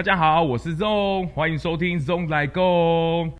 大家好，我是 ZONG，欢迎收听 ZONG 来 Go。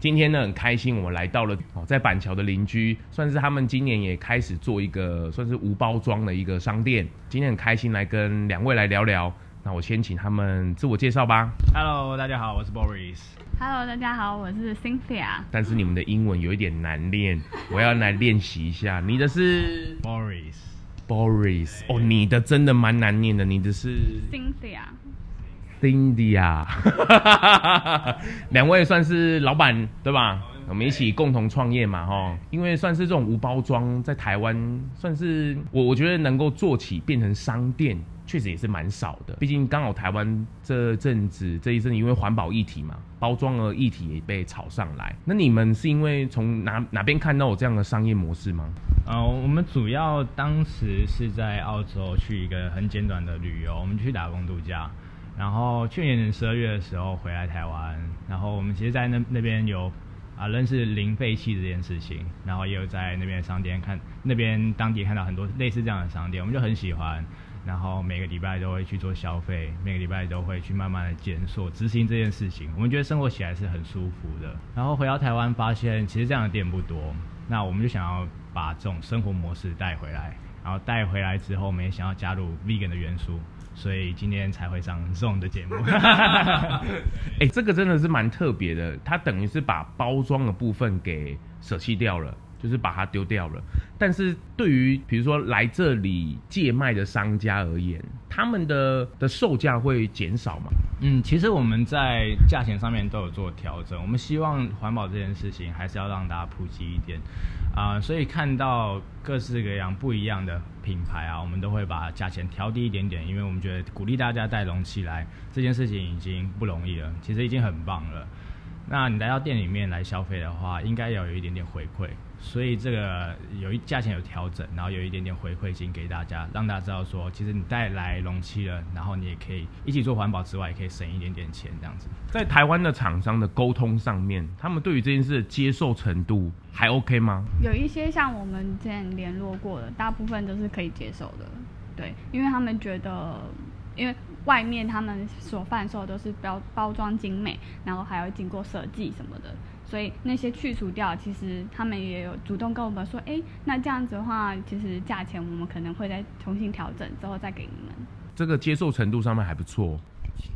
今天呢，很开心，我们来到了哦，在板桥的邻居，算是他们今年也开始做一个算是无包装的一个商店。今天很开心来跟两位来聊聊，那我先请他们自我介绍吧。Hello，大家好，我是 Boris。Hello，大家好，我是 Cynthia。但是你们的英文有一点难练，我要来练习一下。你的是 Boris。Boris，哦，你的真的蛮难念的，你的是 Cynthia。Cynthia，，两位算是老板对吧？我们一起共同创业嘛，哈。因为算是这种无包装，在台湾算是我我觉得能够做起变成商店，确实也是蛮少的。毕竟刚好台湾这阵子这一阵因为环保议题嘛，包装的议题也被炒上来。那你们是因为从哪哪边看到有这样的商业模式吗？呃，我们主要当时是在澳洲去一个很简短的旅游，我们去打工度假。然后去年十二月的时候回来台湾，然后我们其实，在那那边有啊认识零废弃这件事情，然后也有在那边商店看那边当地看到很多类似这样的商店，我们就很喜欢，然后每个礼拜都会去做消费，每个礼拜都会去慢慢的检索执行这件事情，我们觉得生活起来是很舒服的。然后回到台湾发现，其实这样的店不多，那我们就想要把这种生活模式带回来，然后带回来之后，我们也想要加入 vegan 的元素。所以今天才会上 ZONG 的节目。哎，这个真的是蛮特别的，它等于是把包装的部分给舍弃掉了，就是把它丢掉了。但是对于比如说来这里借卖的商家而言，他们的的售价会减少吗？嗯，其实我们在价钱上面都有做调整。我们希望环保这件事情还是要让大家普及一点。啊、所以看到各式各样不一样的品牌啊，我们都会把价钱调低一点点，因为我们觉得鼓励大家带容器来这件事情已经不容易了，其实已经很棒了。那你来到店里面来消费的话，应该要有一点点回馈，所以这个有一价钱有调整，然后有一点点回馈金给大家，让大家知道说，其实你带来容器了，然后你也可以一起做环保之外，也可以省一点点钱这样子。在台湾的厂商的沟通上面，他们对于这件事的接受程度还 OK 吗？有一些像我们之前联络过的，大部分都是可以接受的，对，因为他们觉得，因为。外面他们所贩售都是包包装精美，然后还要经过设计什么的，所以那些去除掉，其实他们也有主动跟我们说，哎，那这样子的话，其实价钱我们可能会再重新调整之后再给你们。这个接受程度上面还不错。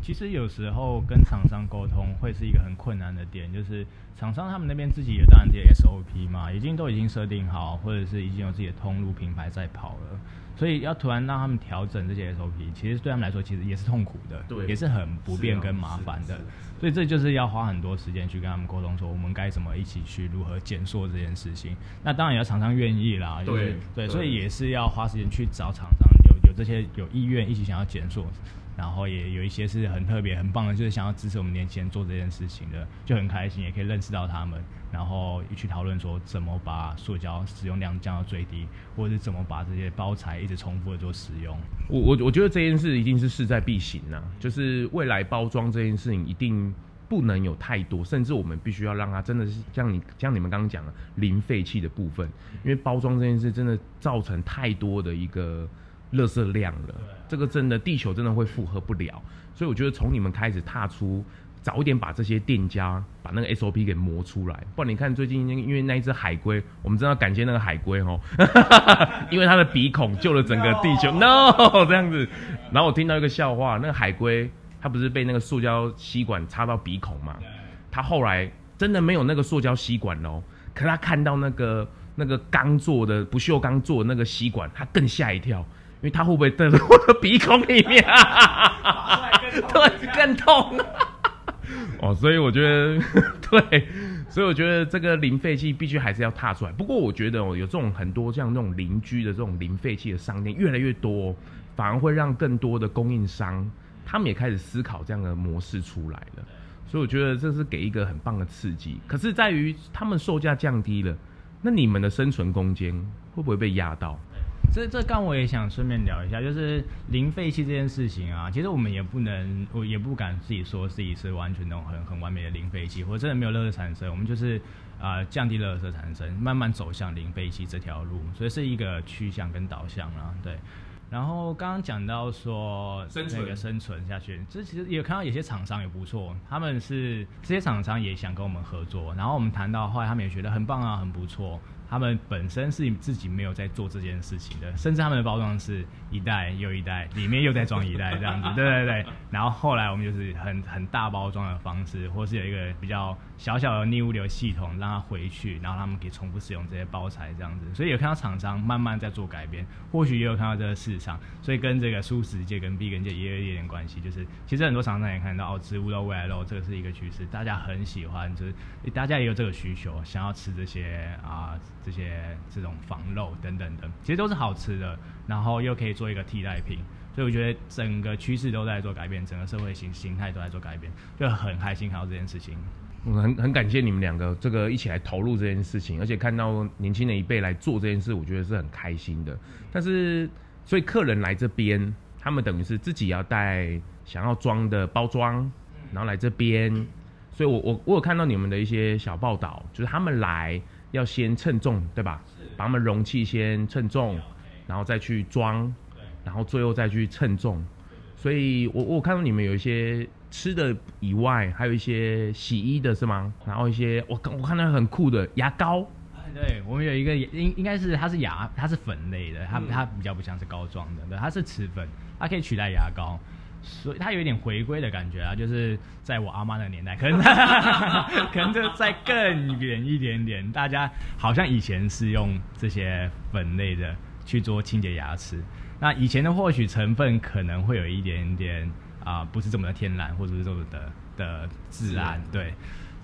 其实有时候跟厂商沟通会是一个很困难的点，就是厂商他们那边自己也当然这些 SOP 嘛，已经都已经设定好，或者是已经有自己的通路品牌在跑了。所以要突然让他们调整这些 SOP，其实对他们来说其实也是痛苦的，对，也是很不便跟麻烦的。所以这就是要花很多时间去跟他们沟通，说我们该怎么一起去如何减缩这件事情。那当然也要厂商愿意啦，就是、对对，所以也是要花时间去找厂商有有这些有意愿一起想要减塑。然后也有一些是很特别、很棒的，就是想要支持我们年轻人做这件事情的，就很开心，也可以认识到他们，然后一起讨论说怎么把塑胶使用量降到最低，或者是怎么把这些包材一直重复的做使用。我我我觉得这件事一定是势在必行呐，就是未来包装这件事情一定不能有太多，甚至我们必须要让它真的是像你像你们刚刚讲的零废弃的部分，因为包装这件事真的造成太多的一个。垃圾量了，这个真的地球真的会负荷不了，所以我觉得从你们开始踏出，早一点把这些店家把那个 SOP 给磨出来，不然你看最近因为那一只海龟，我们真的要感谢那个海龟哦，因为它的鼻孔救了整个地球。No，, no 这样子。然后我听到一个笑话，那个海龟它不是被那个塑胶吸管插到鼻孔嘛，它后来真的没有那个塑胶吸管哦，可它看到那个那个钢做的不锈钢做的那个吸管，他更吓一跳。因为他会不会在我的鼻孔里面 啊？对，更痛。哦，所以我觉得，对，所以我觉得这个零废弃必须还是要踏出来。不过我觉得哦，有这种很多像这种邻居的这种零废弃的商店越来越多，反而会让更多的供应商他们也开始思考这样的模式出来了。所以我觉得这是给一个很棒的刺激。可是在于他们售价降低了，那你们的生存空间会不会被压到？这这刚我也想顺便聊一下，就是零废弃这件事情啊，其实我们也不能，我也不敢自己说自己是完全那种很很完美的零废弃，或者真的没有垃圾产生，我们就是啊、呃、降低垃圾产生，慢慢走向零废弃这条路，所以是一个趋向跟导向啊，对。然后刚刚讲到说那个生存下去，这其实也看到有些厂商也不错，他们是这些厂商也想跟我们合作，然后我们谈到后来，他们也觉得很棒啊，很不错。他们本身是自己没有在做这件事情的，甚至他们的包装是一袋又一袋，里面又在装一袋这样子，对对对。然后后来我们就是很很大包装的方式，或是有一个比较小小的逆物流系统，让它回去，然后他们可以重复使用这些包材这样子。所以有看到厂商慢慢在做改变，或许也有看到这个市场，所以跟这个素食界跟 B 跟界也有一点点关系。就是其实很多厂商也看到哦，植物肉、未来肉这个是一个趋势，大家很喜欢，就是大家也有这个需求，想要吃这些啊。这些这种防漏等等的，其实都是好吃的，然后又可以做一个替代品，所以我觉得整个趋势都在做改变，整个社会形形态都在做改变，就很开心看到这件事情。嗯，很很感谢你们两个这个一起来投入这件事情，而且看到年轻的一辈来做这件事，我觉得是很开心的。但是，所以客人来这边，他们等于是自己要带想要装的包装，然后来这边，所以我我我有看到你们的一些小报道，就是他们来。要先称重，对吧？把他们容器先称重，然后再去装，然后最后再去称重。所以我我看到你们有一些吃的以外，还有一些洗衣的是吗？然后一些我我看到很酷的牙膏。对，我们有一个应应该是它是牙，它是粉类的，它它比较不像是膏状的，对，它是齿粉，它可以取代牙膏。所以它有一点回归的感觉啊，就是在我阿妈那个年代，可能 可能就再更远一点点。大家好像以前是用这些粉类的去做清洁牙齿，那以前的或许成分可能会有一点点啊、呃，不是这么的天然，或者是这么的的自然。对，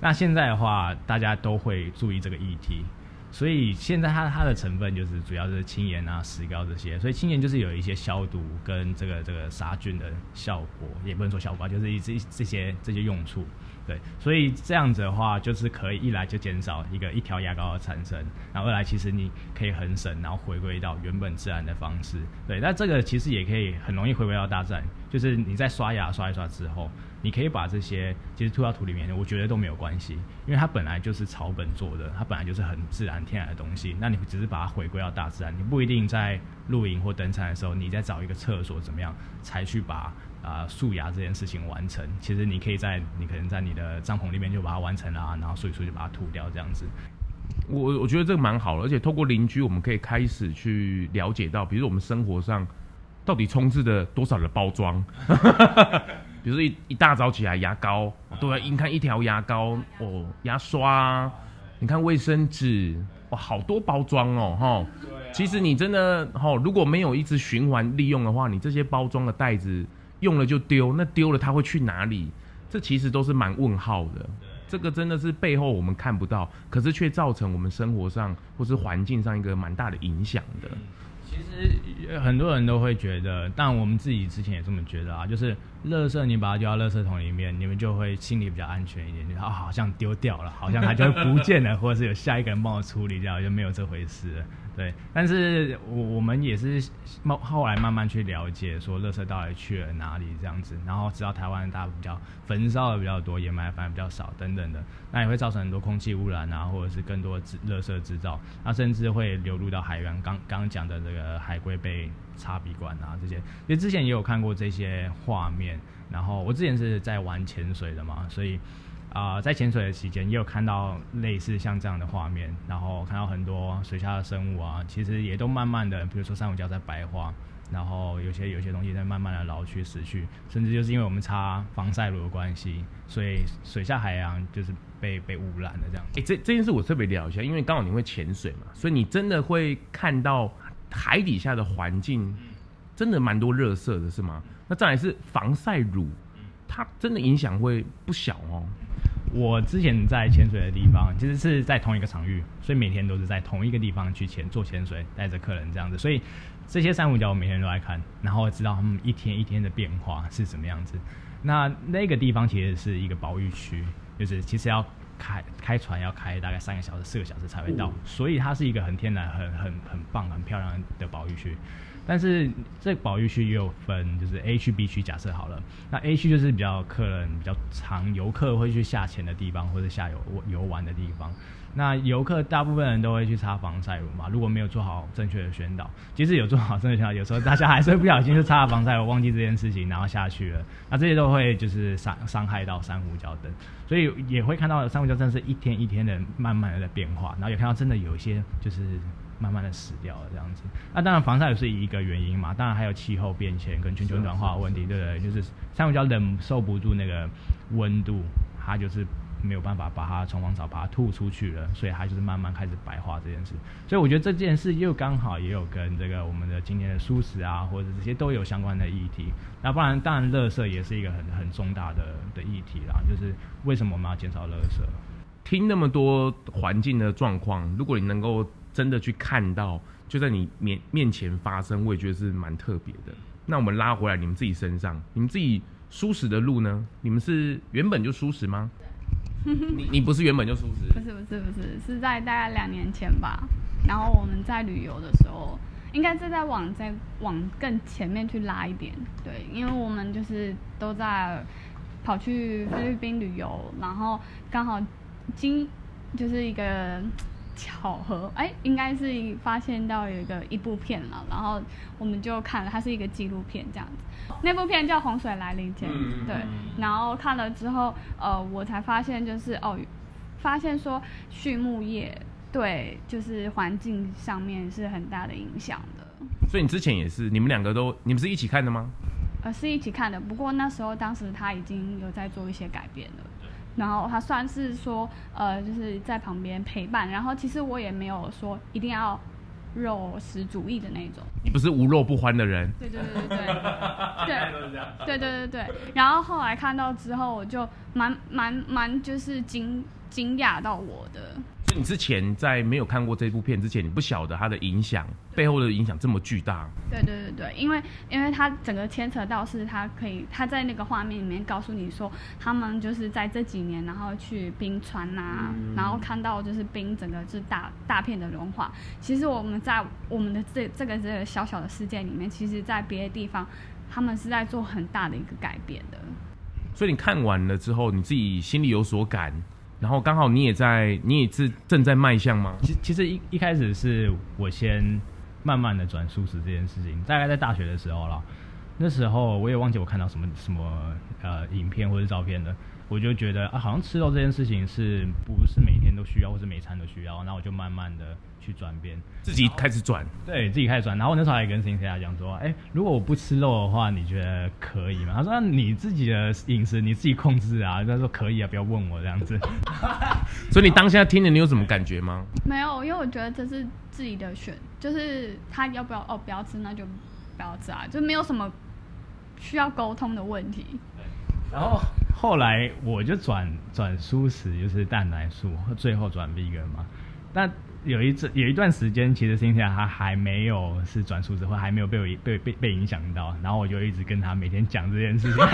那现在的话，大家都会注意这个议题。所以现在它它的成分就是主要是轻盐啊、石膏这些，所以轻盐就是有一些消毒跟这个这个杀菌的效果，也不能说效果，就是一这这些这些用处。对，所以这样子的话，就是可以一来就减少一个一条牙膏的产生，然后二来其实你可以很省，然后回归到原本自然的方式。对，那这个其实也可以很容易回归到大自然，就是你在刷牙刷一刷之后，你可以把这些其实吐到土里面，我觉得都没有关系，因为它本来就是草本做的，它本来就是很自然天然的东西。那你只是把它回归到大自然，你不一定在露营或登山的时候，你再找一个厕所怎么样才去把。啊，漱牙这件事情完成，其实你可以在你可能在你的帐篷里面就把它完成了啊，然后漱一漱就把它吐掉这样子。我我觉得这个蛮好的，而且透过邻居，我们可以开始去了解到，比如我们生活上到底充斥着多少的包装。比如说一一大早起来，牙膏，对，你看一条牙膏哦，牙刷，你看卫生纸，哇，好多包装哦，哈。其实你真的哈，如果没有一直循环利用的话，你这些包装的袋子。用了就丢，那丢了它会去哪里？这其实都是蛮问号的。这个真的是背后我们看不到，可是却造成我们生活上或是环境上一个蛮大的影响的。其实很多人都会觉得，但我们自己之前也这么觉得啊，就是垃圾你把它丢到垃圾桶里面，你们就会心里比较安全一点，就好像丢掉了，好像它就会不见了，或者是有下一个人帮我处理掉，就没有这回事。对，但是我我们也是慢后来慢慢去了解，说垃圾到底去了哪里这样子，然后知道台湾大家比较焚烧的比较多，掩埋反而比较少等等的，那也会造成很多空气污染啊，或者是更多制垃圾制造，那甚至会流入到海洋。刚刚讲的这个海龟被插鼻管啊这些，因为之前也有看过这些画面，然后我之前是在玩潜水的嘛，所以。啊、呃，在潜水的期间也有看到类似像这样的画面，然后看到很多水下的生物啊，其实也都慢慢的，比如说珊瑚礁在白化，然后有些有些东西在慢慢的老去死去，甚至就是因为我们擦防晒乳的关系，所以水下海洋就是被被污染了这样。哎、欸，这这件事我特别聊一下，因为刚好你会潜水嘛，所以你真的会看到海底下的环境真的蛮多热色的，是吗？那再来是防晒乳，它真的影响会不小哦。我之前在潜水的地方，其实是在同一个场域，所以每天都是在同一个地方去潜做潜水，带着客人这样子。所以这些珊瑚礁我每天都来看，然后知道他们一天一天的变化是什么样子。那那个地方其实是一个保育区，就是其实要开开船要开大概三个小时、四个小时才会到，所以它是一个很天然、很很很棒、很漂亮的保育区。但是这个保育区也有分，就是 A 区、B 区。假设好了，那 A 区就是比较客人比较常游客会去下潜的地方，或者下游游玩的地方。那游客大部分人都会去擦防晒乳嘛，如果没有做好正确的宣导，即使有做好正确宣导，有时候大家还是会不小心就擦了防晒乳，忘记这件事情，然后下去了。那这些都会就是伤伤害到珊瑚礁等，所以也会看到珊瑚礁真是一天一天的慢慢的在变化，然后也看到真的有一些就是。慢慢的死掉了这样子，那当然防晒也是一个原因嘛，当然还有气候变迁跟全球暖化的问题，对不对？就是珊瑚礁忍受不住那个温度，它就是没有办法把它从防草把它吐出去了，所以它就是慢慢开始白化这件事。所以我觉得这件事又刚好也有跟这个我们的今天的素食啊，或者这些都有相关的议题。那不然当然，垃圾也是一个很很重大的的议题啦，就是为什么我们要减少垃圾？听那么多环境的状况，如果你能够。真的去看到，就在你面面前发生，我也觉得是蛮特别的。那我们拉回来你们自己身上，你们自己舒适的路呢？你们是原本就舒适吗？你你不是原本就舒适？不是不是不是，是在大概两年前吧。然后我们在旅游的时候，应该是在往在往更前面去拉一点。对，因为我们就是都在跑去菲律宾旅游，然后刚好经就是一个。巧合，哎、欸，应该是发现到有一个一部片了，然后我们就看了，它是一个纪录片这样子。那部片叫《洪水来临前》，对。然后看了之后，呃，我才发现就是哦，发现说畜牧业对就是环境上面是很大的影响的。所以你之前也是，你们两个都，你们是一起看的吗？呃，是一起看的，不过那时候当时他已经有在做一些改变了。然后他算是说，呃，就是在旁边陪伴。然后其实我也没有说一定要肉食主义的那种。你不是无肉不欢的人。对对对对对。对对对对对。然后后来看到之后，我就蛮蛮蛮就是惊惊讶到我的。你之前在没有看过这部片之前，你不晓得它的影响背后的影响这么巨大。对对对对，因为因为它整个牵扯到是它可以，它在那个画面里面告诉你说，他们就是在这几年，然后去冰川呐、啊，嗯、然后看到就是冰整个是大大片的融化。其实我们在我们的这这个这个小小的世界里面，其实在别的地方，他们是在做很大的一个改变的。所以你看完了之后，你自己心里有所感。然后刚好你也在，你也是正在迈向吗？其其实一一开始是我先慢慢的转素食这件事情，大概在大学的时候了。那时候我也忘记我看到什么什么呃影片或者照片了，我就觉得啊，好像吃肉这件事情是不是每天都需要，或是每餐都需要？那我就慢慢的。去转变，自己开始转，对自己开始转。然后我那时候还跟 Cynthia 讲说，哎、欸，如果我不吃肉的话，你觉得可以吗？他说，那你自己的饮食你自己控制啊。他说可以啊，不要问我这样子。所以你当下听了，你有什么感觉吗？没有，因为我觉得这是自己的选，就是他要不要哦，不要吃那就不要吃啊，就没有什么需要沟通的问题。然后后来我就转转素食，就是蛋奶素，最后转 vegan 嘛。但有一次有一段时间，其实听起来他还没有是转素食，或还没有被我被被被影响到。然后我就一直跟他每天讲这件事情。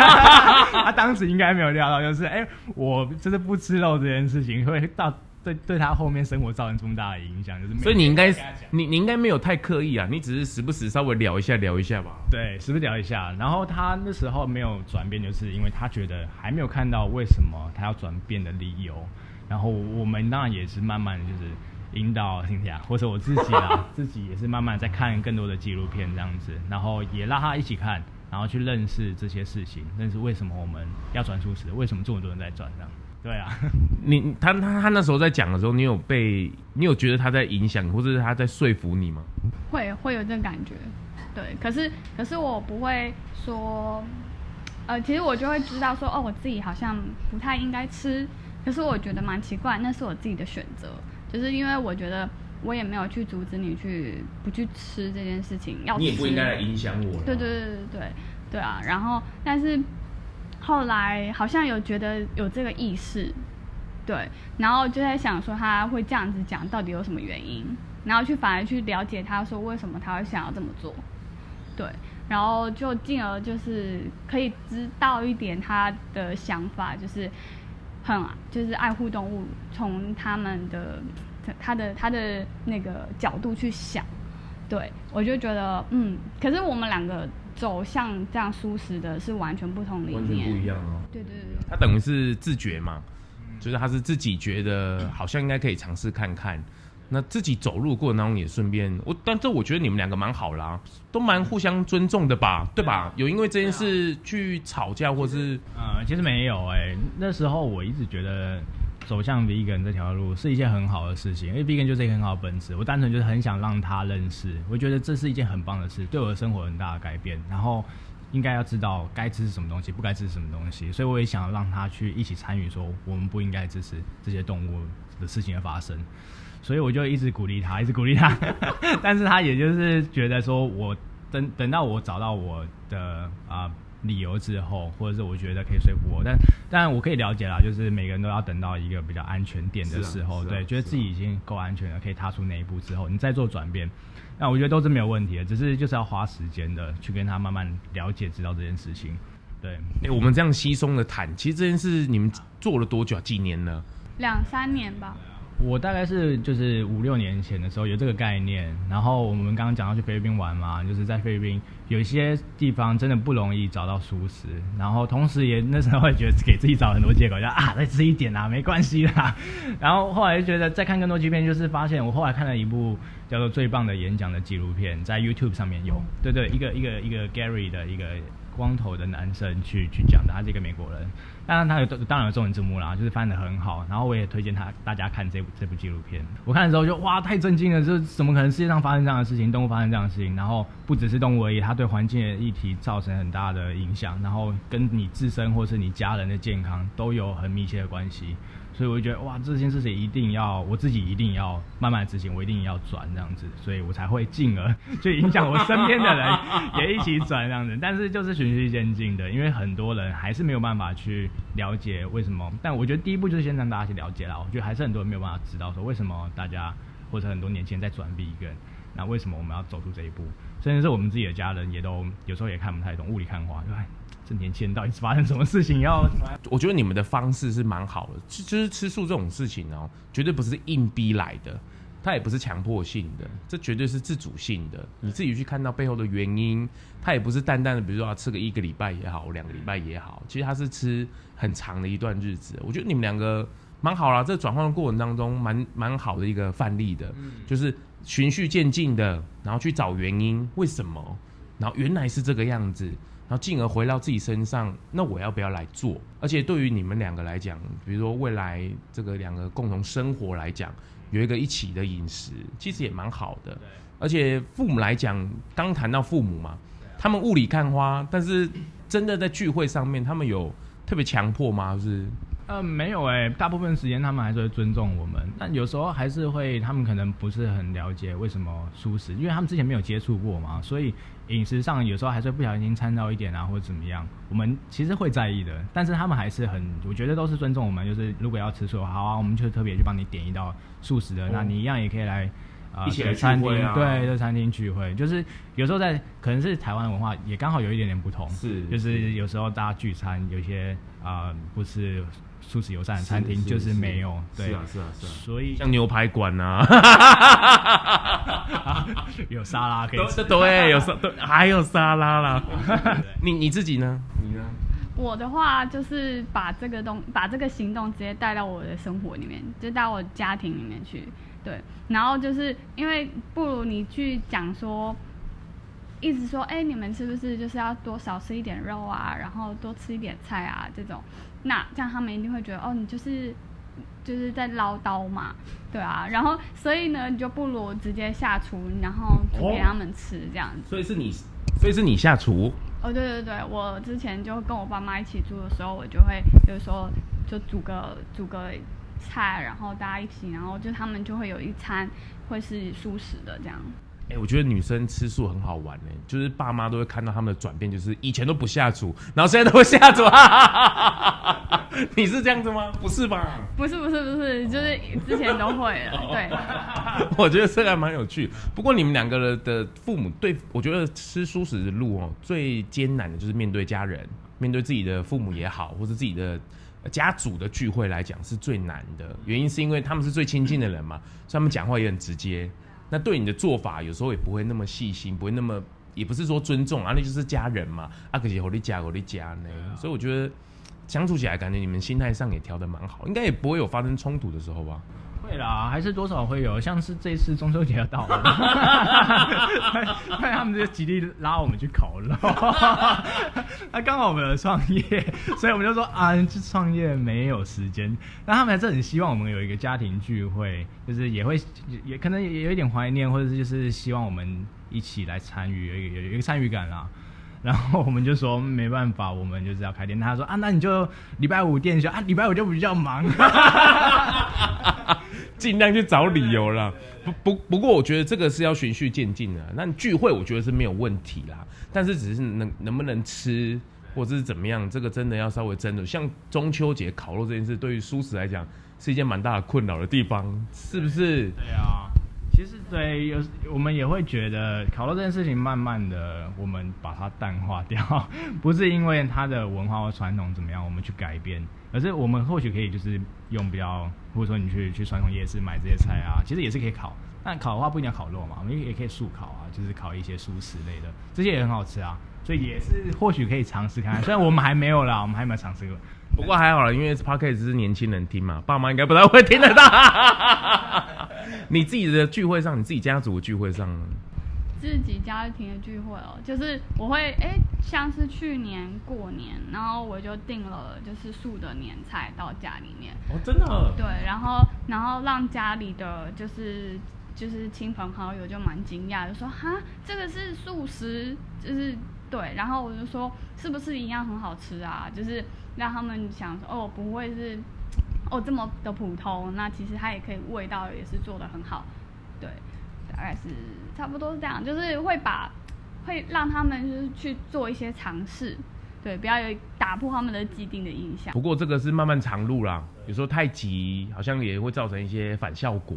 他当时应该没有料到，就是哎、欸，我真的不吃肉这件事情会到对对他后面生活造成这么大的影响。就是所以你应该你你应该没有太刻意啊，你只是时不时稍微聊一下聊一下吧。对，时不时聊一下。然后他那时候没有转变，就是因为他觉得还没有看到为什么他要转变的理由。然后我们当然也是慢慢就是。引导听听啊，或者我自己啊，自己也是慢慢在看更多的纪录片这样子，然后也拉他一起看，然后去认识这些事情，认识为什么我们要转蔬食，为什么这么多人在转这样。对啊，你他他他那时候在讲的时候，你有被你有觉得他在影响，或者是他在说服你吗？会会有这种感觉，对。可是可是我不会说，呃，其实我就会知道说，哦，我自己好像不太应该吃，可是我觉得蛮奇怪，那是我自己的选择。就是因为我觉得我也没有去阻止你去不去吃这件事情，要吃你也不应该来影响我。对对对对对对啊！然后但是后来好像有觉得有这个意识，对，然后就在想说他会这样子讲到底有什么原因，然后去反而去了解他说为什么他会想要这么做，对，然后就进而就是可以知道一点他的想法，就是。很就是爱护动物，从他们的他的他的那个角度去想，对我就觉得嗯，可是我们两个走向这样舒适的是完全不同理念，完全不一样哦。对对对，他等于是自觉嘛，就是他是自己觉得好像应该可以尝试看看。那自己走路过程当中也顺便我，但这我觉得你们两个蛮好啦，都蛮互相尊重的吧，对吧？有因为这件事去吵架或是？呃，其实没有哎、欸，那时候我一直觉得走向 vegan 这条路是一件很好的事情，因为 vegan 就是一个很好的本质。我单纯就是很想让他认识，我觉得这是一件很棒的事，对我的生活很大的改变。然后应该要知道该支持什么东西，不该支持什么东西，所以我也想让他去一起参与，说我们不应该支持这些动物的事情的发生。所以我就一直鼓励他，一直鼓励他，但是他也就是觉得说，我等等到我找到我的啊、理由之后，或者是我觉得可以说服我，但当然我可以了解啦，就是每个人都要等到一个比较安全点的时候，啊啊、对，觉得自己已经够安全了，可以踏出那一步之后，你再做转变，那我觉得都是没有问题的，只是就是要花时间的去跟他慢慢了解，知道这件事情。对，哎、欸，我们这样稀松的谈，其实这件事你们做了多久啊？几年了？两三年吧。我大概是就是五六年前的时候有这个概念，然后我们刚刚讲到去菲律宾玩嘛，就是在菲律宾有一些地方真的不容易找到熟食，然后同时也那时候会觉得给自己找很多借口，就啊再吃一点啊没关系啦，然后后来就觉得再看更多纪录片，就是发现我后来看了一部叫做《最棒的演讲》的纪录片，在 YouTube 上面有，对对，一个一个一个 Gary 的一个。光头的男生去去讲的，他是一个美国人，当然他有当然有中文字幕啦，就是翻得很好。然后我也推荐他大家看这部这部纪录片。我看的时候就哇，太震惊了！这怎么可能世界上发生这样的事情？动物发生这样的事情，然后不只是动物而已，它对环境的议题造成很大的影响，然后跟你自身或是你家人的健康都有很密切的关系。所以我就觉得哇，这件事情一定要我自己一定要慢慢执行，我一定要转这样子，所以我才会进而就影响我身边的人 也一起转这样子。但是就是循序渐进的，因为很多人还是没有办法去了解为什么。但我觉得第一步就是先让大家去了解啦。我觉得还是很多人没有办法知道说为什么大家或者很多年轻人在转 vegan，那为什么我们要走出这一步？甚至是我们自己的家人也都有时候也看不太懂，雾里看花，对吧？这年轻人到底是发生什么事情？要我觉得你们的方式是蛮好的，就是吃素这种事情哦，绝对不是硬逼来的，它也不是强迫性的，这绝对是自主性的。你自己去看到背后的原因，它也不是淡淡的，比如说要吃个一个礼拜也好，两个礼拜也好，其实它是吃很长的一段日子。我觉得你们两个蛮好啦，这转换的过程当中蛮蛮好的一个范例的，就是循序渐进的，然后去找原因，为什么，然后原来是这个样子。然后进而回到自己身上，那我要不要来做？而且对于你们两个来讲，比如说未来这个两个共同生活来讲，有一个一起的饮食，其实也蛮好的。而且父母来讲，刚谈到父母嘛，他们雾里看花，但是真的在聚会上面，他们有特别强迫吗？就是？呃，没有哎、欸，大部分时间他们还是会尊重我们，但有时候还是会，他们可能不是很了解为什么素食，因为他们之前没有接触过嘛，所以饮食上有时候还是会不小心掺到一点啊，或者怎么样，我们其实会在意的，但是他们还是很，我觉得都是尊重我们，就是如果要吃素，好啊，我们就特别去帮你点一道素食的，哦、那你一样也可以来啊，一起来餐厅，啊、对，在餐厅聚会，就是有时候在可能是台湾文化也刚好有一点点不同，是，就是有时候大家聚餐，有些啊、呃、不是。素食友善的餐厅就是没有，对，是啊是啊是啊，所以像牛排馆呐，有沙拉可以吃，对，有沙，对，还有沙拉啦。你你自己呢？你呢？我的话就是把这个东，把这个行动直接带到我的生活里面，就到我家庭里面去。对，然后就是因为不如你去讲说，一直说，哎，你们是不是就是要多少吃一点肉啊，然后多吃一点菜啊这种。那这样他们一定会觉得哦，你就是就是在唠叨嘛，对啊，然后所以呢，你就不如直接下厨，然后煮给他们吃这样子。哦。所以是你，所以是你下厨？哦，对对对，我之前就跟我爸妈一起住的时候，我就会就是说就煮个煮个菜，然后大家一起，然后就他们就会有一餐会是素食的这样。哎、欸，我觉得女生吃素很好玩呢、欸，就是爸妈都会看到他们的转变，就是以前都不下厨，然后现在都会下厨。你是这样子吗？不是吧？不是不是不是，就是之前都会了。对，我觉得这个还蛮有趣。不过你们两个人的父母对，我觉得吃素食的路哦，最艰难的就是面对家人，面对自己的父母也好，或是自己的家族的聚会来讲是最难的，原因是因为他们是最亲近的人嘛，所以他们讲话也很直接。那对你的做法有时候也不会那么细心，不会那么，也不是说尊重啊，那就是家人嘛。啊，可是我的家，我的家呢，所以我觉得相处起来感觉你们心态上也调的蛮好，应该也不会有发生冲突的时候吧。会啦，还是多少会有，像是这次中秋节要到了，看他们就极力拉我们去烤肉，那刚好我们有创业，所以我们就说啊，去创业没有时间，但他们还是很希望我们有一个家庭聚会，就是也会也可能也有一点怀念，或者是就是希望我们一起来参与，有一个有一个参与感啦。然后我们就说没办法，我们就是要开店。他说啊，那你就礼拜五店休啊，礼拜五就比较忙。尽量去找理由啦，不不不过我觉得这个是要循序渐进的。那聚会我觉得是没有问题啦，但是只是能能不能吃或者是怎么样，这个真的要稍微斟酌。像中秋节烤肉这件事，对于蔬食来讲是一件蛮大的困扰的地方，是不是？对啊，其实对有我们也会觉得烤肉这件事情，慢慢的我们把它淡化掉，不是因为它的文化或传统怎么样，我们去改变。可是我们或许可以就是用比较，或者说你去去传统夜市买这些菜啊，其实也是可以烤。但烤的话不一定要烤肉嘛，我们也可以素烤啊，就是烤一些蔬食类的，这些也很好吃啊。所以也是或许可以尝试看看。虽然我们还没有啦，我们还没有尝试过。不过还好啦，因为 Podcast 是年轻人听嘛，爸妈应该不太会听得到。你自己的聚会上，你自己家族聚会上。自己家庭的聚会哦，就是我会哎、欸，像是去年过年，然后我就订了就是素的年菜到家里面哦，真的、哦、对，然后然后让家里的就是就是亲朋好友就蛮惊讶，就说哈，这个是素食，就是对，然后我就说是不是一样很好吃啊？就是让他们想说哦，不会是哦这么的普通，那其实它也可以味道也是做的很好，对。大概是差不多是这样，就是会把会让他们就是去做一些尝试，对，不要有打破他们的既定的印象。不过这个是漫漫长路啦，有时候太急好像也会造成一些反效果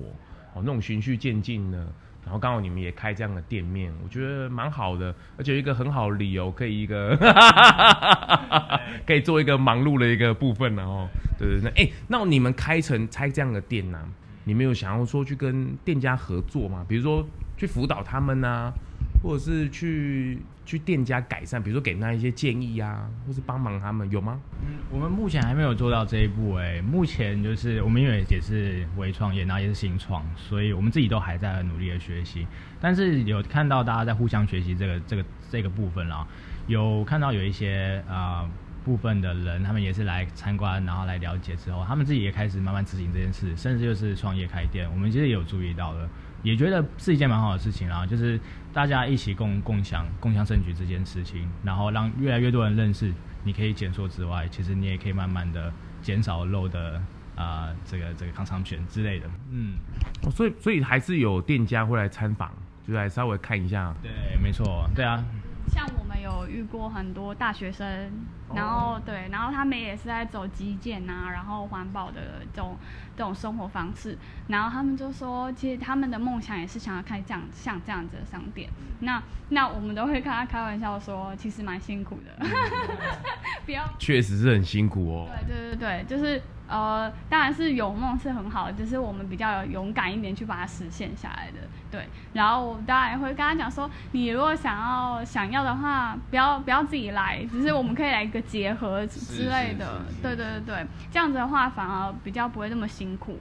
哦。那种循序渐进呢，然后刚好你们也开这样的店面，我觉得蛮好的，而且有一个很好的理由可以一个 可以做一个忙碌的一个部分，然后对对对，哎、欸，那你们开成开这样的店呢、啊？你没有想要说去跟店家合作吗？比如说去辅导他们啊，或者是去去店家改善，比如说给他一些建议啊，或是帮忙他们，有吗？嗯，我们目前还没有做到这一步哎、目前就是我们因为也是微创业，然后也是新创，所以我们自己都还在努力的学习。但是有看到大家在互相学习这个这个这个部分啦，有看到有一些啊。部分的人，他们也是来参观，然后来了解之后，他们自己也开始慢慢执行这件事，甚至就是创业开店。我们其实也有注意到的，也觉得是一件蛮好的事情啊，就是大家一起共共享、共享盛举这件事情，然后让越来越多人认识。你可以减缩之外，其实你也可以慢慢的减少肉的啊、呃，这个这个康昌权之类的。嗯，哦，所以所以还是有店家会来参访，就来稍微看一下。对，没错，对啊。像我们有遇过很多大学生，然后对，然后他们也是在走极简啊，然后环保的这种这种生活方式，然后他们就说，其实他们的梦想也是想要开这样像这样子的商店。那那我们都会跟他开玩笑说，其实蛮辛苦的，不要，确实是很辛苦哦。对对对对，就是。呃，当然是有梦是很好的，只是我们比较勇敢一点去把它实现下来的。对，然后我当然也会跟他讲说，你如果想要想要的话，不要不要自己来，只是我们可以来一个结合之类的。对对对对，这样子的话反而比较不会那么辛苦。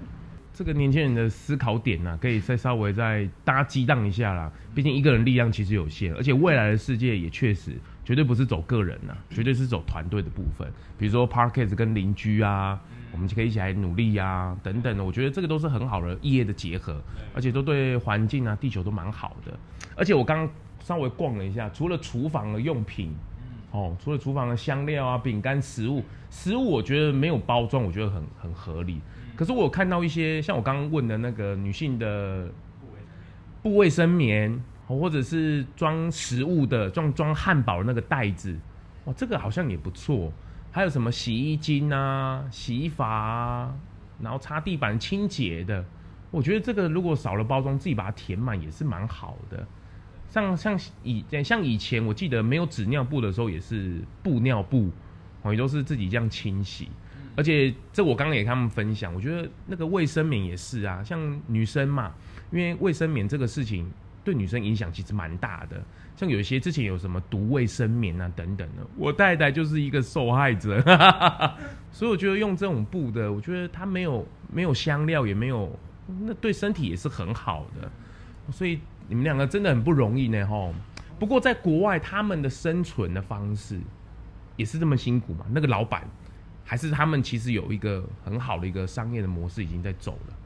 这个年轻人的思考点呢、啊，可以再稍微再大家激荡一下啦。毕竟一个人力量其实有限，而且未来的世界也确实绝对不是走个人呐、啊，绝对是走团队的部分。比如说 Podcast 跟邻居啊。我们就可以一起来努力呀、啊，等等的，我觉得这个都是很好的异业的结合，而且都对环境啊、地球都蛮好的。而且我刚刚稍微逛了一下，除了厨房的用品，哦，除了厨房的香料啊、饼干、食物，食物我觉得没有包装，我觉得很很合理。可是我有看到一些像我刚刚问的那个女性的布卫生棉，或者是装食物的、装装汉堡的那个袋子，哇，这个好像也不错。还有什么洗衣精啊、洗衣法啊，然后擦地板清洁的，我觉得这个如果少了包装，自己把它填满也是蛮好的。像像以像以前我记得没有纸尿布的时候，也是布尿布，哦，也都是自己这样清洗。而且这我刚刚也跟他们分享，我觉得那个卫生棉也是啊，像女生嘛，因为卫生棉这个事情对女生影响其实蛮大的。像有些之前有什么毒卫生棉啊等等的，我太太就是一个受害者，所以我觉得用这种布的，我觉得它没有没有香料，也没有那对身体也是很好的，所以你们两个真的很不容易呢吼。不过在国外，他们的生存的方式也是这么辛苦嘛？那个老板还是他们其实有一个很好的一个商业的模式已经在走了。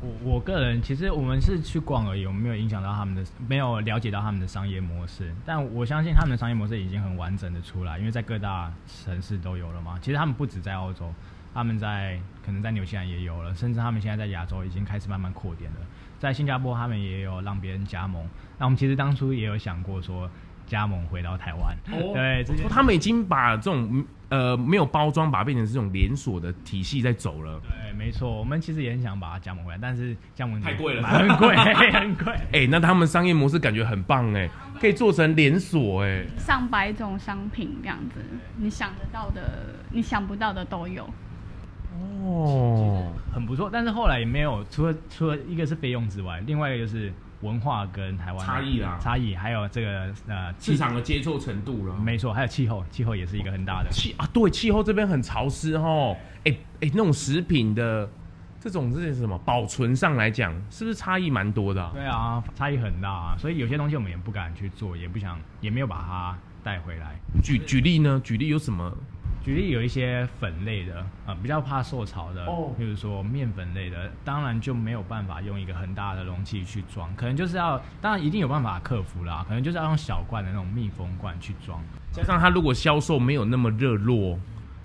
我我个人其实我们是去逛而已，我们没有影响到他们的，没有了解到他们的商业模式。但我相信他们的商业模式已经很完整的出来，因为在各大城市都有了嘛。其实他们不止在澳洲，他们在可能在纽西兰也有了，甚至他们现在在亚洲已经开始慢慢扩点了。在新加坡，他们也有让别人加盟。那我们其实当初也有想过说。加盟回到台湾，哦、对，他们已经把这种呃没有包装，把它变成这种连锁的体系在走了。对，没错，我们其实也很想把它加盟回来，但是加盟太贵了，很贵，很贵。哎、欸，那他们商业模式感觉很棒哎，可以做成连锁哎，上百种商品这样子，你想得到的，你想不到的都有。哦，很不错，但是后来也没有，除了除了一个是费用之外，另外一个就是。文化跟台湾差异啦，差异还有这个呃市场的接受程度了，没错，还有气候，气候也是一个很大的气啊，对，气候这边很潮湿哦，哎哎，那种食品的这种这是什么保存上来讲，是不是差异蛮多的啊？对啊，差异很大啊，所以有些东西我们也不敢去做，也不想，也没有把它带回来。举举例呢？举例有什么？举例有一些粉类的啊、呃，比较怕受潮的，哦，比如说面粉类的，当然就没有办法用一个很大的容器去装，可能就是要，当然一定有办法克服啦，可能就是要用小罐的那种密封罐去装。加上它如果销售没有那么热络，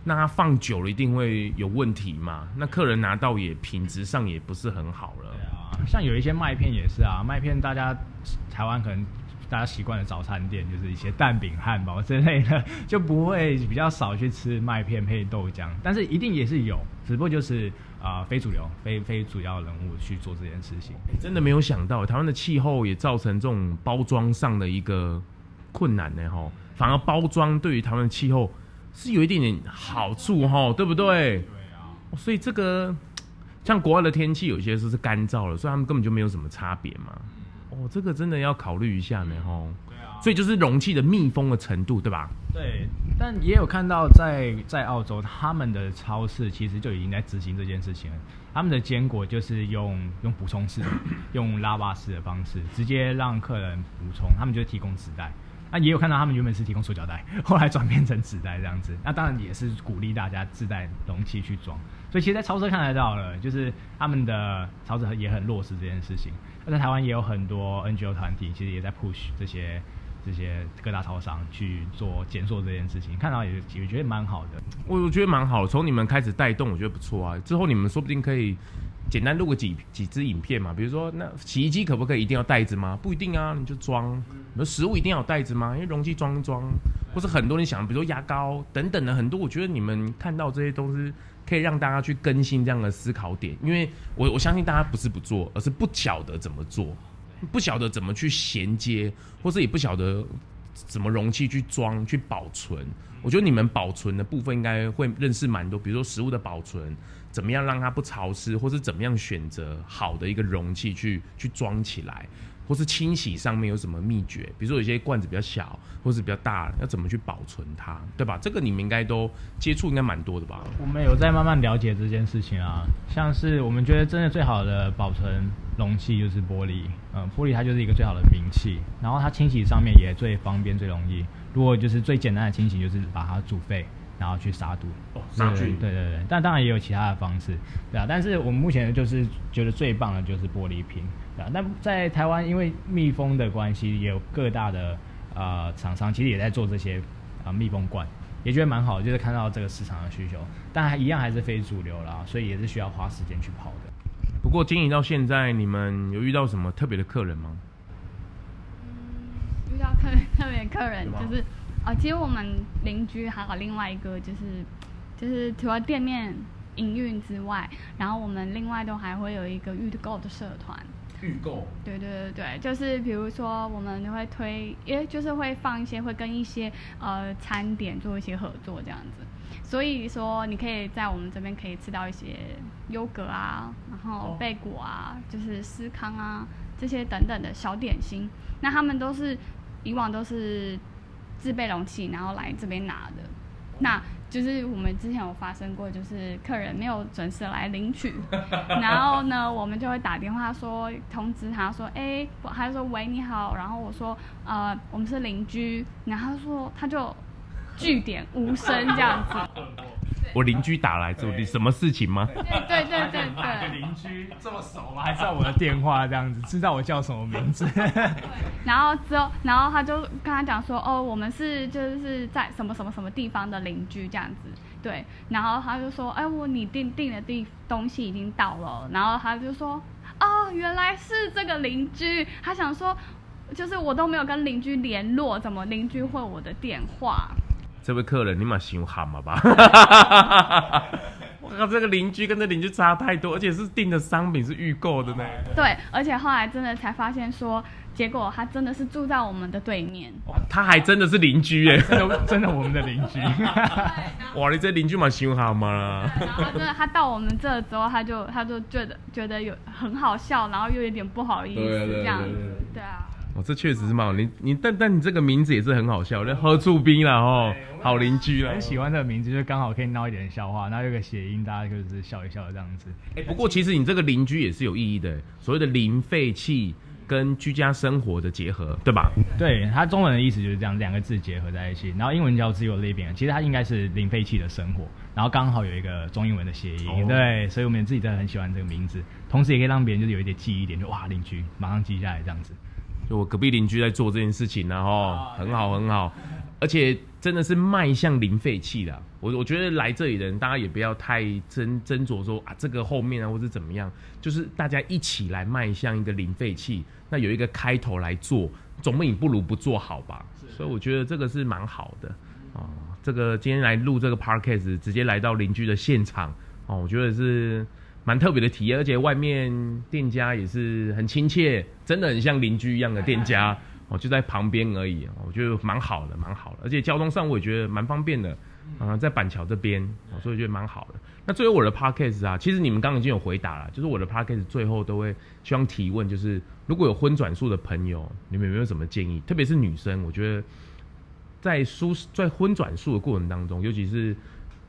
那它放久了一定会有问题嘛，那客人拿到也品质上也不是很好了。对啊，像有一些麦片也是啊，麦片大家台湾可能。大家习惯的早餐店就是一些蛋饼、汉堡之类的，就不会比较少去吃麦片配豆浆，但是一定也是有，只不过就是啊、呃、非主流、非非主要人物去做这件事情。真的没有想到，台湾的气候也造成这种包装上的一个困难呢，哈。反而包装对于台湾的气候是有一点点好处，哈，对不对？对啊。所以这个像国外的天气，有些时候是干燥了，所以他们根本就没有什么差别嘛。哦，这个真的要考虑一下呢，吼。对啊。所以就是容器的密封的程度，对吧？对。但也有看到在在澳洲，他们的超市其实就已经在执行这件事情了。他们的坚果就是用用补充式，用拉巴式的方式，直接让客人补充。他们就提供纸袋。那也有看到他们原本是提供塑胶袋，后来转变成纸袋这样子。那当然也是鼓励大家自带容器去装。所以其实，在超市看得到了，就是他们的超市也很落实这件事情。那在台湾也有很多 NGO 团体，其实也在 push 这些这些各大超商去做减塑这件事情，看到也也觉得蛮好的。我我觉得蛮好，从你们开始带动，我觉得不错啊。之后你们说不定可以简单录个几几支影片嘛，比如说那洗衣机可不可以一定要袋子吗？不一定啊，你就装。你说食物一定要有袋子吗？因为容器装一装，或是很多人想，比如说牙膏等等的很多，我觉得你们看到这些东西。可以让大家去更新这样的思考点，因为我我相信大家不是不做，而是不晓得怎么做，不晓得怎么去衔接，或者也不晓得怎么容器去装、去保存。我觉得你们保存的部分应该会认识蛮多，比如说食物的保存，怎么样让它不潮湿，或是怎么样选择好的一个容器去去装起来。或是清洗上面有什么秘诀？比如说有些罐子比较小，或是比较大，要怎么去保存它，对吧？这个你们应该都接触应该蛮多的吧？我们有在慢慢了解这件事情啊。像是我们觉得真的最好的保存容器就是玻璃，嗯，玻璃它就是一个最好的名器，然后它清洗上面也最方便、最容易。如果就是最简单的清洗，就是把它煮沸。然后去杀毒，哦，杀菌，对对对，但当然也有其他的方式，对啊。但是我们目前就是觉得最棒的就是玻璃瓶，对啊。那在台湾，因为密封的关系，也有各大的呃厂商其实也在做这些啊、呃、密封罐，也觉得蛮好的，就是看到这个市场的需求，但还一样还是非主流啦，所以也是需要花时间去跑的。不过经营到现在，你们有遇到什么特别的客人吗？嗯，遇到特特别客人就是。啊，其实我们邻居还有另外一个，就是就是除了店面营运之外，然后我们另外都还会有一个预购的社团。预购。对对对对，就是比如说我们会推，因为就是会放一些，会跟一些呃餐点做一些合作这样子。所以说你可以在我们这边可以吃到一些优格啊，然后贝果啊，就是司康啊这些等等的小点心。那他们都是以往都是自备容器，然后来这边拿的。那就是我们之前有发生过，就是客人没有准时来领取，然后呢，我们就会打电话说通知他说，哎、欸，他就说喂你好，然后我说呃我们是邻居，然后他说他就句点无声这样子。我邻居打来，这里什么事情吗？对对对对对，邻居这么熟吗？还知道我的电话这样子，知道我叫什么名字？然后之后，然后他就跟他讲说，哦，我们是就是在什么什么什么地方的邻居这样子，对。然后他就说，哎，我你订订的地东西已经到了。然后他就说，哦，原来是这个邻居。他想说，就是我都没有跟邻居联络，怎么邻居会我的电话？这位客人，你蛮凶悍嘛吧？我靠，这个邻居跟这邻居差太多，而且是订的商品是预购的呢。对，而且后来真的才发现说，结果他真的是住在我们的对面。哇，他还真的是邻居耶，真 的真的我们的邻居。哇，你这邻居蛮凶悍嘛？然后真的，他到我们这之后，他就他就觉得觉得有很好笑，然后又有点不好意思这样子，对啊。哦，这确实是蛮好。你你但但你这个名字也是很好笑，那喝醋冰了哦，好邻居了。很喜欢这个名字，就刚好可以闹一点笑话，然后有个谐音，大家就是笑一笑的这样子。哎，不过其实你这个邻居也是有意义的，所谓的零废弃跟居家生活的结合，对吧？对，它中文的意思就是这样，两个字结合在一起。然后英文叫 Zero Living，其实它应该是零废弃的生活，然后刚好有一个中英文的谐音，哦、对，所以我们自己真的很喜欢这个名字，同时也可以让别人就是有一点记忆点，就哇，邻居马上记下来这样子。就我隔壁邻居在做这件事情呢，哦，很好很好，而且真的是迈向零废弃的。我我觉得来这里的人，大家也不要太斟斟酌说啊，这个后面啊，或是怎么样，就是大家一起来迈向一个零废弃，那有一个开头来做，总比不如不做好吧。所以我觉得这个是蛮好的啊。这个今天来录这个 podcast，直接来到邻居的现场哦，我觉得是。蛮特别的体验，而且外面店家也是很亲切，真的很像邻居一样的店家哦，就在旁边而已。我觉得蛮好的，蛮好的，而且交通上我也觉得蛮方便的啊，在板桥这边，所以我觉得蛮好的。那最后我的 podcast 啊，其实你们刚刚已经有回答了，就是我的 podcast 最后都会希望提问，就是如果有婚转素的朋友，你们有没有什么建议？特别是女生，我觉得在舒在婚转素的过程当中，尤其是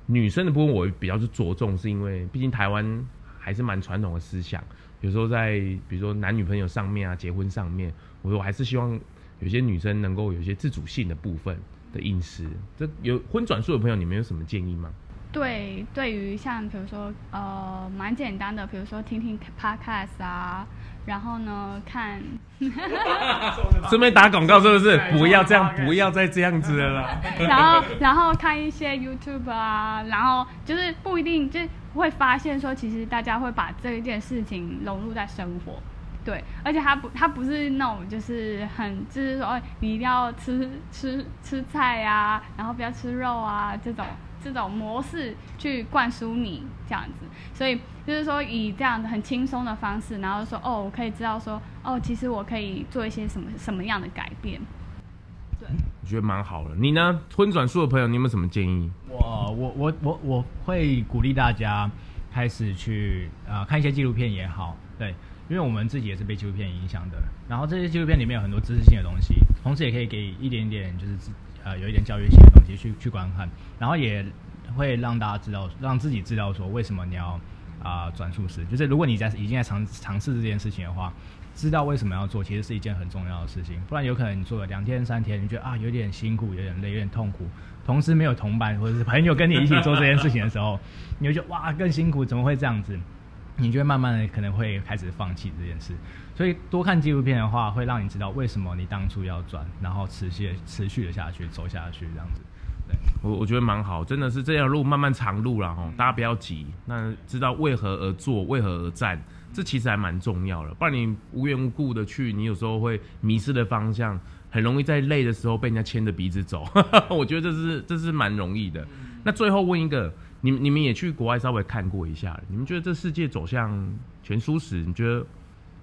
女生的部分，我比较是着重，是因为毕竟台湾。还是蛮传统的思想，有时候在比如说男女朋友上面啊，结婚上面，我说我还是希望有些女生能够有一些自主性的部分的饮食。这有婚转素的朋友，你们有什么建议吗？对，对于像比如说呃蛮简单的，比如说听听 podcast 啊，然后呢看，顺便打广告是不是？不要这样，不要再这样子了啦。然后然后看一些 YouTube 啊，然后就是不一定就。会发现说，其实大家会把这一件事情融入在生活，对，而且他不，他不是那种就是很，就是说，你一定要吃吃吃菜呀、然后不要吃肉啊，这种这种模式去灌输你这样子，所以就是说以这样的很轻松的方式，然后说，哦，我可以知道说，哦，其实我可以做一些什么什么样的改变。我觉得蛮好的，你呢？荤转素的朋友，你有没有什么建议？我我我我我会鼓励大家开始去啊、看一些纪录片也好，对，因为我们自己也是被纪录片影响的。然后这些纪录片里面有很多知识性的东西，同时也可以给一点点就是呃有一点教育性的东西去去观看，然后也会让大家知道，让自己知道说为什么你要啊、转素食，就是如果你在已经在尝尝试这件事情的话。知道为什么要做，其实是一件很重要的事情。不然有可能你做了两天三天，你觉得啊有点辛苦，有点累，有点痛苦。同时没有同伴或者是朋友跟你一起做这件事情的时候，你会觉得哇更辛苦，怎么会这样子？你就会慢慢的可能会开始放弃这件事。所以多看纪录片的话，会让你知道为什么你当初要转，然后持续持续的下去走下去这样子。对，我我觉得蛮好，真的是这条路漫漫长路了哈，大家不要急，那知道为何而做，为何而战。这其实还蛮重要的，不然你无缘无故的去，你有时候会迷失的方向，很容易在累的时候被人家牵着鼻子走。我觉得这是这是蛮容易的。那最后问一个，你你们也去国外稍微看过一下，你们觉得这世界走向全舒适，你觉得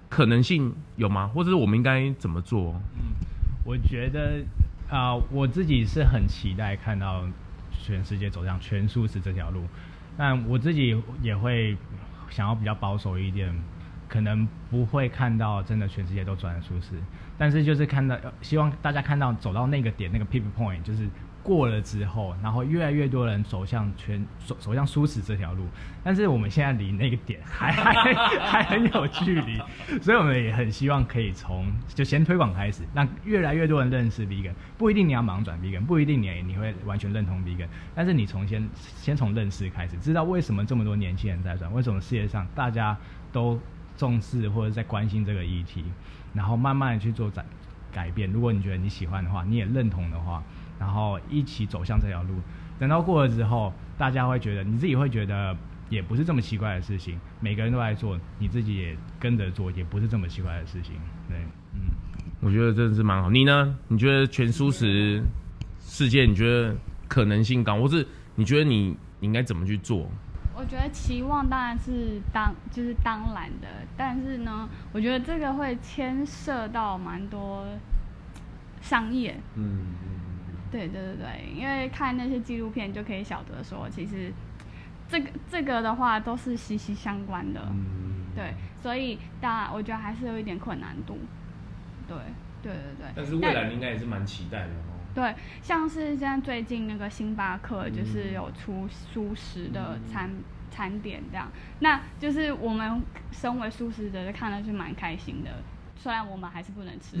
可能性有吗？或者是我们应该怎么做？嗯，我觉得啊，我自己是很期待看到全世界走向全舒适这条路。但我自己也会想要比较保守一点，可能不会看到真的全世界都转舒适，但是就是看到，希望大家看到走到那个点，那个 p i p point，就是。过了之后，然后越来越多人走向全走走向素食这条路，但是我们现在离那个点还 还还很有距离，所以我们也很希望可以从就先推广开始，让越来越多人认识 vegan。不一定你要马上转 vegan，不一定你你会完全认同 vegan，但是你从先先从认识开始，知道为什么这么多年轻人在转，为什么世界上大家都重视或者在关心这个议题，然后慢慢的去做改改变。如果你觉得你喜欢的话，你也认同的话。然后一起走向这条路，等到过了之后，大家会觉得你自己会觉得也不是这么奇怪的事情，每个人都在做，你自己也跟着做，也不是这么奇怪的事情。对，嗯，我觉得真的是蛮好。你呢？你觉得全素食世界，你觉得可能性高，或是你觉得你你应该怎么去做？我觉得期望当然是当就是当然的，但是呢，我觉得这个会牵涉到蛮多商业。嗯。对对对对，因为看那些纪录片就可以晓得说，其实这个这个的话都是息息相关的。嗯，对，所以当然我觉得还是有一点困难度。对对对对。但是未来应该也是蛮期待的哦。对，像是现在最近那个星巴克就是有出素食的餐、嗯、餐点这样，那就是我们身为素食者就看了就蛮开心的。虽然我们还是不能吃，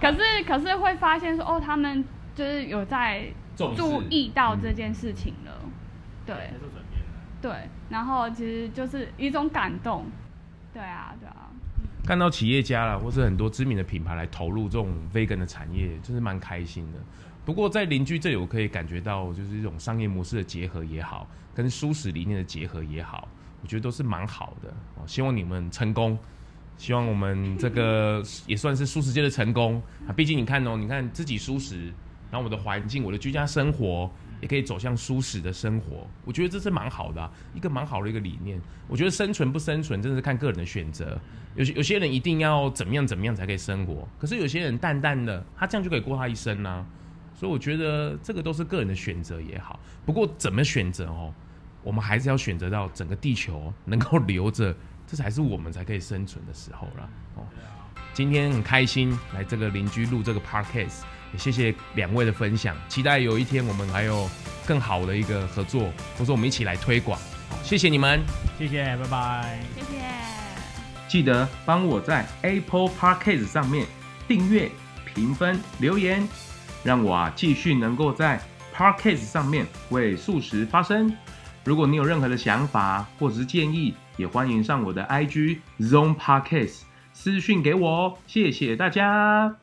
可是可是会发现说哦，他们就是有在注意到这件事情了，嗯、对，对，然后其实就是一种感动，对啊，对啊，看到企业家啦，或是很多知名的品牌来投入这种 vegan 的产业，就是蛮开心的。不过在邻居这里，我可以感觉到就是一种商业模式的结合也好，跟蔬食理念的结合也好，我觉得都是蛮好的。哦希望你们成功。希望我们这个也算是素食界的成功啊！毕竟你看哦，你看自己素食，然后我的环境、我的居家生活也可以走向素食的生活，我觉得这是蛮好的，一个蛮好的一个理念。我觉得生存不生存，真的是看个人的选择。有些有些人一定要怎么样怎么样才可以生活，可是有些人淡淡的，他这样就可以过他一生啊。所以我觉得这个都是个人的选择也好。不过怎么选择哦，我们还是要选择到整个地球能够留着。这才是我们才可以生存的时候了哦。今天很开心来这个邻居录这个 podcast，也谢谢两位的分享，期待有一天我们还有更好的一个合作，或者我们一起来推广。好，谢谢你们，谢谢，拜拜，谢谢。记得帮我在 Apple Podcast 上面订阅、评分、留言，让我啊继续能够在 podcast 上面为素食发声。如果你有任何的想法或者是建议，也欢迎上我的 IG Zone Podcast 私讯给我哦，谢谢大家。